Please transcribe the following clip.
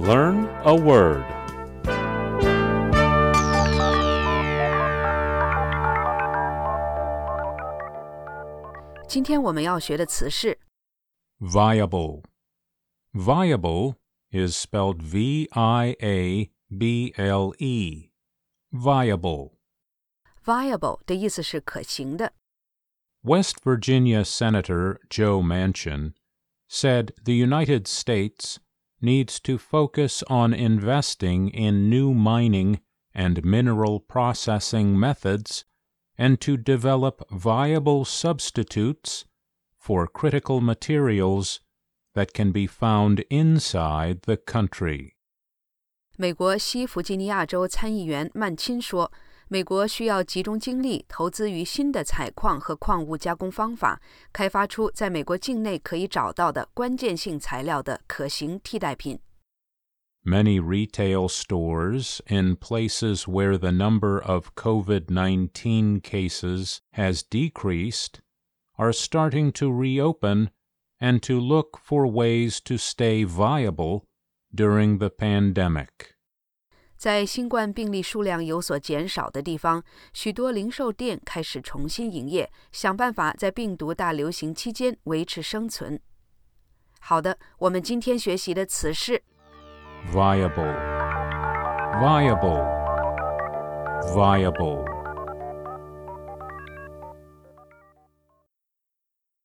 Learn a word. 今天我们要学的词是 Viable. Viable is spelled V I A B L E. Viable. viable 的意思是可行的。 West Virginia Senator Joe Manchin said the United States needs to focus on investing in new mining and mineral processing methods and to develop viable substitutes for critical materials that can be found inside the country. 美国西弗吉尼亚州参议员曼钦说， 美国需要集中精力投资于新的采矿和矿物加工方法，开发出在美国境内可以找到的关键性材料的可行替代品。 Many retail stores in places where the number of COVID 19 cases has decreased are starting to reopen and to look for ways to stay viable during the pandemic. 在新冠病例数量有所减少的地方，许多零售店开始重新营业，想办法在病毒大流行期间维持生存。好的，我们今天学习的词是 Viable. Viable. Viable.